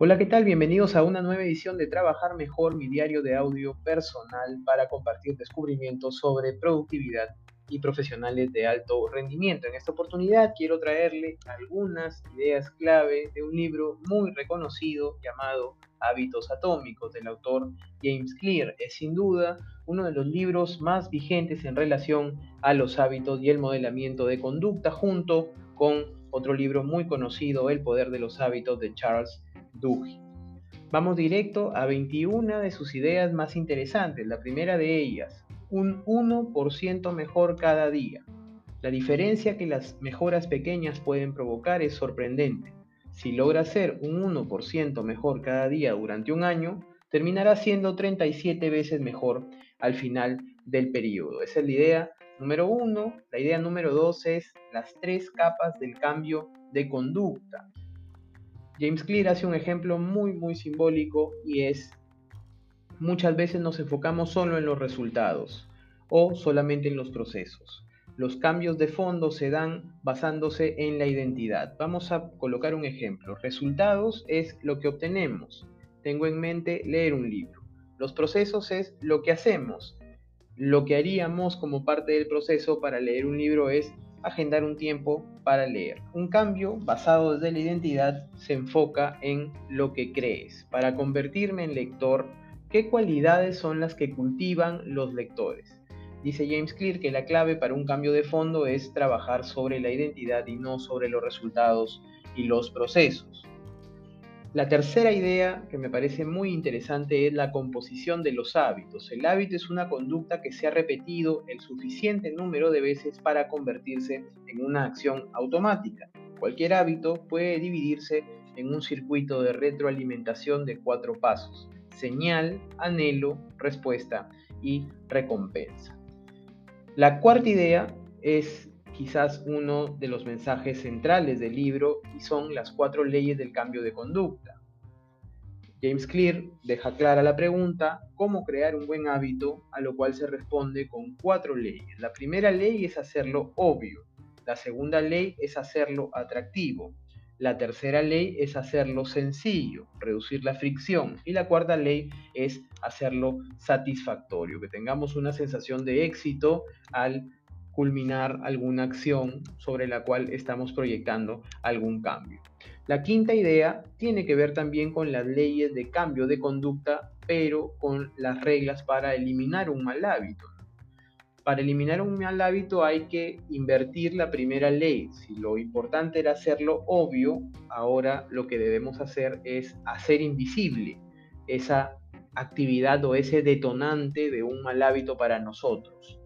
Hola, ¿qué tal? Bienvenidos a una nueva edición de Trabajar Mejor, mi diario de audio personal para compartir descubrimientos sobre productividad y profesionales de alto rendimiento. En esta oportunidad quiero traerle algunas ideas clave de un libro muy reconocido llamado Hábitos Atómicos del autor James Clear. Es sin duda uno de los libros más vigentes en relación a los hábitos y el modelamiento de conducta junto con otro libro muy conocido, El poder de los hábitos de Charles Vamos directo a 21 de sus ideas más interesantes. La primera de ellas, un 1% mejor cada día. La diferencia que las mejoras pequeñas pueden provocar es sorprendente. Si logra ser un 1% mejor cada día durante un año, terminará siendo 37 veces mejor al final del periodo. Esa es la idea número uno. La idea número dos es las tres capas del cambio de conducta. James Clear hace un ejemplo muy muy simbólico y es muchas veces nos enfocamos solo en los resultados o solamente en los procesos. Los cambios de fondo se dan basándose en la identidad. Vamos a colocar un ejemplo. Resultados es lo que obtenemos. Tengo en mente leer un libro. Los procesos es lo que hacemos. Lo que haríamos como parte del proceso para leer un libro es agendar un tiempo para leer. Un cambio basado desde la identidad se enfoca en lo que crees. Para convertirme en lector, ¿qué cualidades son las que cultivan los lectores? Dice James Clear que la clave para un cambio de fondo es trabajar sobre la identidad y no sobre los resultados y los procesos. La tercera idea que me parece muy interesante es la composición de los hábitos. El hábito es una conducta que se ha repetido el suficiente número de veces para convertirse en una acción automática. Cualquier hábito puede dividirse en un circuito de retroalimentación de cuatro pasos. Señal, anhelo, respuesta y recompensa. La cuarta idea es quizás uno de los mensajes centrales del libro y son las cuatro leyes del cambio de conducta. James Clear deja clara la pregunta, ¿cómo crear un buen hábito? A lo cual se responde con cuatro leyes. La primera ley es hacerlo obvio, la segunda ley es hacerlo atractivo, la tercera ley es hacerlo sencillo, reducir la fricción. Y la cuarta ley es hacerlo satisfactorio, que tengamos una sensación de éxito al culminar alguna acción sobre la cual estamos proyectando algún cambio. La quinta idea tiene que ver también con las leyes de cambio de conducta, pero con las reglas para eliminar un mal hábito. Para eliminar un mal hábito hay que invertir la primera ley. Si lo importante era hacerlo obvio, ahora lo que debemos hacer es hacer invisible esa actividad o ese detonante de un mal hábito para nosotros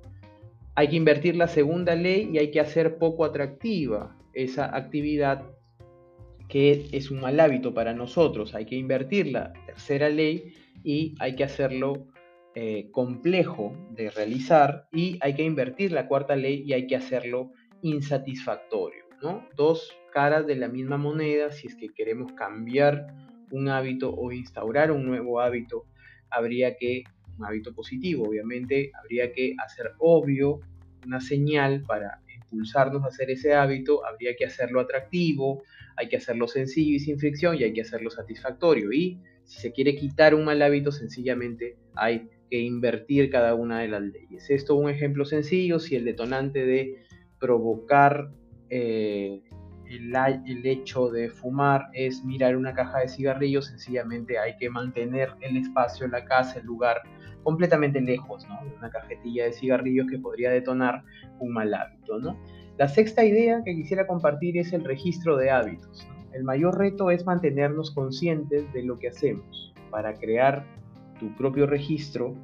hay que invertir la segunda ley y hay que hacer poco atractiva esa actividad que es un mal hábito para nosotros. Hay que invertir la tercera ley y hay que hacerlo eh, complejo de realizar y hay que invertir la cuarta ley y hay que hacerlo insatisfactorio. Dos caras de la misma moneda si es que queremos cambiar un hábito o instaurar un nuevo hábito, habría que un hábito positivo. Obviamente habría que hacer obvio una señal para impulsarnos a hacer ese hábito, habría que hacerlo atractivo, hay que hacerlo sencillo y sin fricción y hay que hacerlo satisfactorio. Y si se quiere quitar un mal hábito, sencillamente hay que invertir cada una de las leyes. Esto un ejemplo sencillo, si el detonante de provocar eh, el, el, hecho de fumar es mirar una caja de cigarrillos, sencillamente hay que mantener el espacio, la casa, el lugar completamente lejos ¿no? de una cajetilla de cigarrillos que podría detonar un mal hábito. ¿no? La sexta idea que quisiera compartir es el registro de hábitos. El mayor reto es mantenernos conscientes de lo que hacemos. Para crear tu propio registro,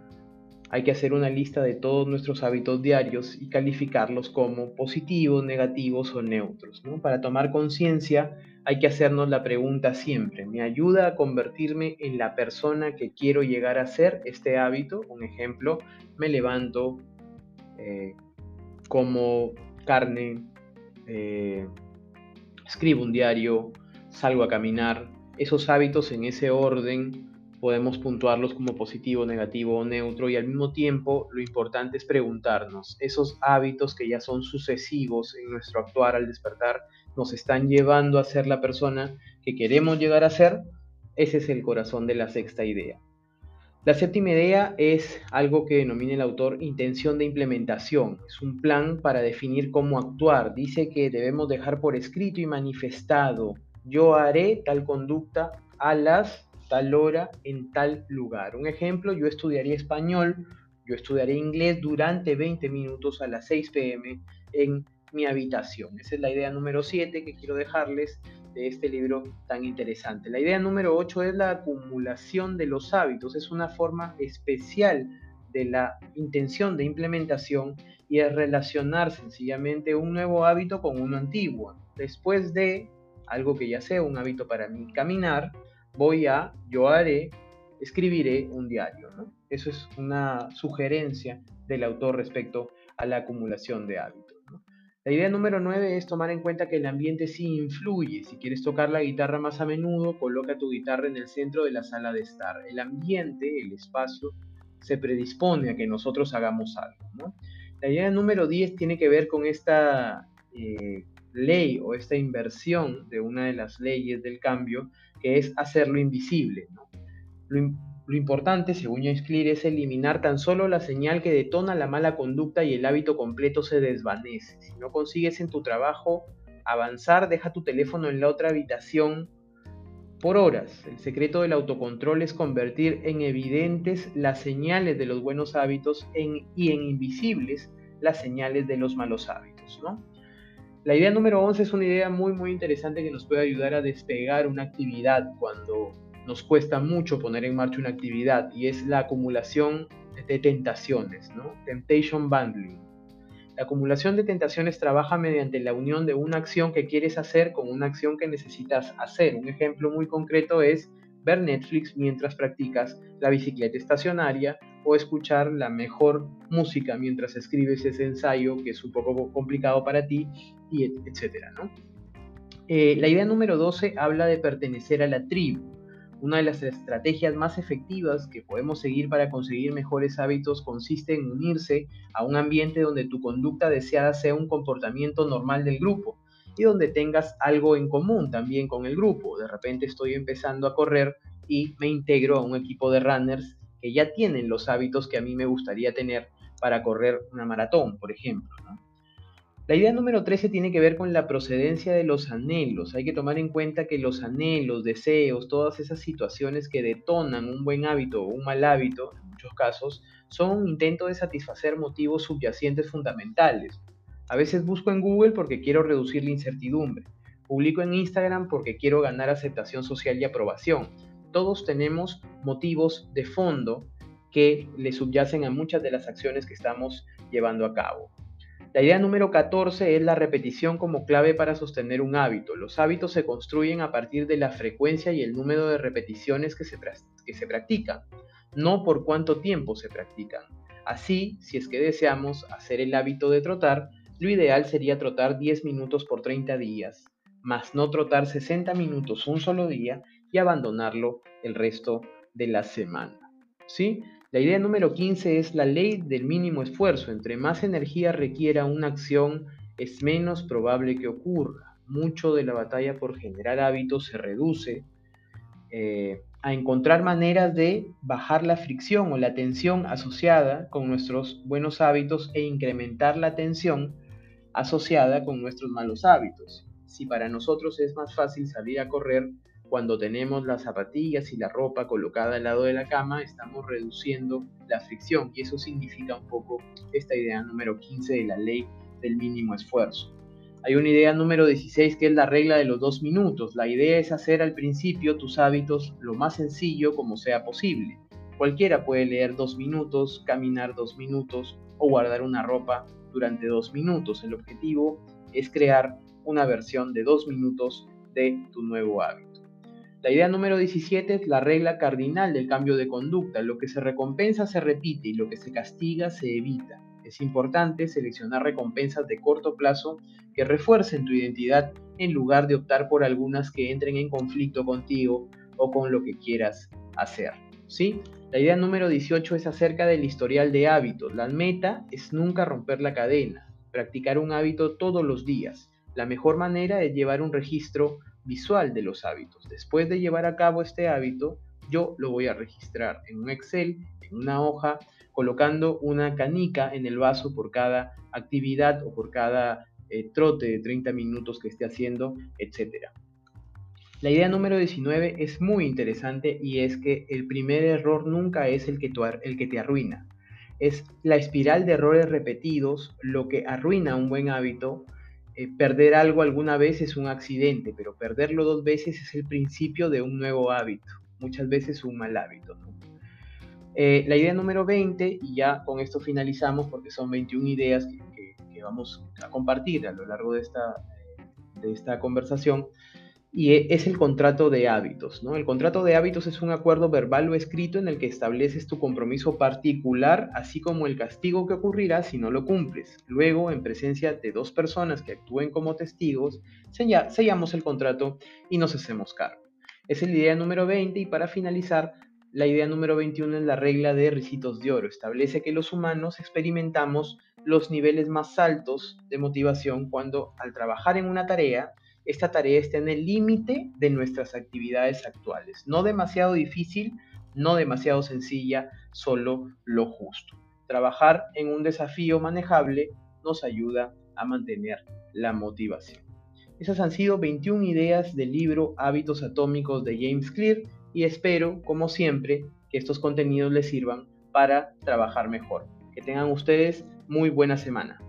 hay que hacer una lista de todos nuestros hábitos diarios y calificarlos como positivos, negativos o neutros. Para tomar conciencia hay que hacernos la pregunta siempre, ¿me ayuda a convertirme en la persona que quiero llegar a ser este hábito? Un ejemplo, me levanto eh, como carne, eh, escribo un diario, salgo a caminar. Esos hábitos en ese orden podemos puntuarlos como positivo, negativo o neutro y al mismo tiempo lo importante es preguntarnos, esos hábitos que ya son sucesivos en nuestro actuar al despertar, nos están llevando a ser la persona que queremos llegar a ser, Ese es el corazón de la sexta idea. La séptima idea es algo que denomina el autor intención de implementación. Es un plan para definir cómo actuar. Dice que debemos dejar por escrito y manifestado, yo haré tal conducta a las tal hora en tal lugar. Un ejemplo, yo estudiaría español, yo estudiaré inglés durante 20 minutos a las 6 pm en mi habitación. Esa es la idea número 7 que quiero dejarles de este libro tan interesante. La idea número 8 es la acumulación de los hábitos. Es una forma especial de la intención de implementación y es relacionar sencillamente un nuevo hábito con uno antiguo. Después de algo que ya sea un hábito para mí, caminar, voy a, yo haré, escribiré un diario. Eso es una sugerencia del autor respecto a la acumulación de hábitos. La idea número 9 es tomar en cuenta que el ambiente sí influye. Si quieres tocar la guitarra más a menudo, coloca tu guitarra en el centro de la sala de estar. El ambiente, el espacio, se predispone a que nosotros hagamos algo. La idea número 10 tiene que ver con esta eh, ley o esta inversión de una de las leyes del cambio, que es hacerlo invisible. Lo, importante, según James Clear, es eliminar tan solo la señal que detona la mala conducta y el hábito completo se desvanece. Si no consigues en tu trabajo avanzar, deja tu teléfono en la otra habitación por horas. El secreto del autocontrol es convertir en evidentes las señales de los buenos hábitos y en invisibles las señales de los malos hábitos. La idea número 11 es una idea muy muy interesante que nos puede ayudar a despegar una actividad cuando nos cuesta mucho poner en marcha una actividad y es la acumulación de tentaciones, ¿no? Temptation bundling. La acumulación de tentaciones trabaja mediante la unión de una acción que quieres hacer con una acción que necesitas hacer. Un ejemplo muy concreto es ver Netflix mientras practicas la bicicleta estacionaria o escuchar la mejor música mientras escribes ese ensayo que es un poco complicado para ti, y etcétera, ¿no? Eh, la idea número 12 habla de pertenecer a la tribu. Una de las estrategias más efectivas que podemos seguir para conseguir mejores hábitos consiste en unirse a un ambiente donde tu conducta deseada sea un comportamiento normal del grupo y donde tengas algo en común también con el grupo. De repente estoy empezando a correr y me integro a un equipo de runners que ya tienen los hábitos que a mí me gustaría tener para correr una maratón, por ejemplo. La idea número 13 tiene que ver con la procedencia de los anhelos. Hay que tomar en cuenta que los anhelos, deseos, todas esas situaciones que detonan un buen hábito o un mal hábito, en muchos casos, son un intento de satisfacer motivos subyacentes fundamentales. A veces busco en Google porque quiero reducir la incertidumbre. Publico en Instagram porque quiero ganar aceptación social y aprobación todos tenemos motivos de fondo que le subyacen a muchas de las acciones que estamos llevando a cabo. La idea número 14 es la repetición como clave para sostener un hábito. Los hábitos se construyen a partir de la frecuencia y el número de repeticiones que se, que se practican, no por cuánto tiempo se practican. Así, si es que deseamos hacer el hábito de trotar, lo ideal sería trotar 10 minutos por 30 días, más no trotar 60 minutos un solo día y abandonarlo el resto de la semana. ¿sí? La idea número 15 es la ley del mínimo esfuerzo. Entre más energía requiera una acción, es menos probable que ocurra. Mucho de la batalla por generar hábitos se reduce eh, a encontrar maneras de bajar la fricción o la tensión asociada con nuestros buenos hábitos e incrementar la tensión asociada con nuestros malos hábitos. Si para nosotros es más fácil salir a correr cuando tenemos las zapatillas y la ropa colocada al lado de la cama, estamos reduciendo la fricción y eso significa un poco esta idea número 15 de la ley del mínimo esfuerzo. Hay una idea número 16 que es la regla de los dos minutos. La idea es hacer al principio tus hábitos lo más sencillo como sea posible. Cualquiera puede leer dos minutos, caminar dos minutos o guardar una ropa durante dos minutos. El objetivo es crear una versión de dos minutos de tu nuevo hábito. La idea número 17 es la regla cardinal del cambio de conducta. Lo que se recompensa se repite y lo que se castiga se evita. Es importante seleccionar recompensas de corto plazo que refuercen tu identidad en lugar de optar por algunas que entren en conflicto contigo o con lo que quieras hacer. ¿sí? La idea número 18 es acerca del historial de hábitos. La meta es nunca romper la cadena, practicar un hábito todos los días. La mejor manera es llevar un registro visual de los hábitos. Después de llevar a cabo este hábito, yo lo voy a registrar en un Excel, en una hoja, colocando una canica en el vaso por cada actividad o por cada eh, trote de 30 minutos que esté haciendo, etc. La idea número 19 es muy interesante y es que el primer error nunca es el que, el que te arruina. Es la espiral de errores repetidos lo que arruina un buen hábito eh, perder algo alguna vez es un accidente, pero perderlo dos veces es el principio de un nuevo hábito, muchas veces un mal hábito. Eh, la idea número 20, y ya con esto finalizamos porque son 21 ideas que, que vamos a compartir a lo largo de esta, de esta conversación, y e, es el contrato de hábitos. ¿no? El contrato de hábitos es un acuerdo verbal o escrito en el que estableces tu compromiso particular, así como el castigo que ocurrirá si no lo cumples. Luego, en presencia de dos personas que actúen como testigos, sellamos el contrato y nos hacemos cargo. Es la idea número 20 y para finalizar, la idea número 21 es la regla de ricitos de oro. Establece que los humanos experimentamos los niveles más altos de motivación cuando al trabajar en una tarea, esta tarea está en el límite de nuestras actividades actuales. No demasiado difícil, no demasiado sencilla, solo lo justo. Trabajar en un desafío manejable nos ayuda a mantener la motivación. Esas han sido 21 ideas del libro Hábitos Atómicos de James Clear y espero, como siempre, que estos contenidos les sirvan para trabajar mejor. Que tengan ustedes muy buena semana.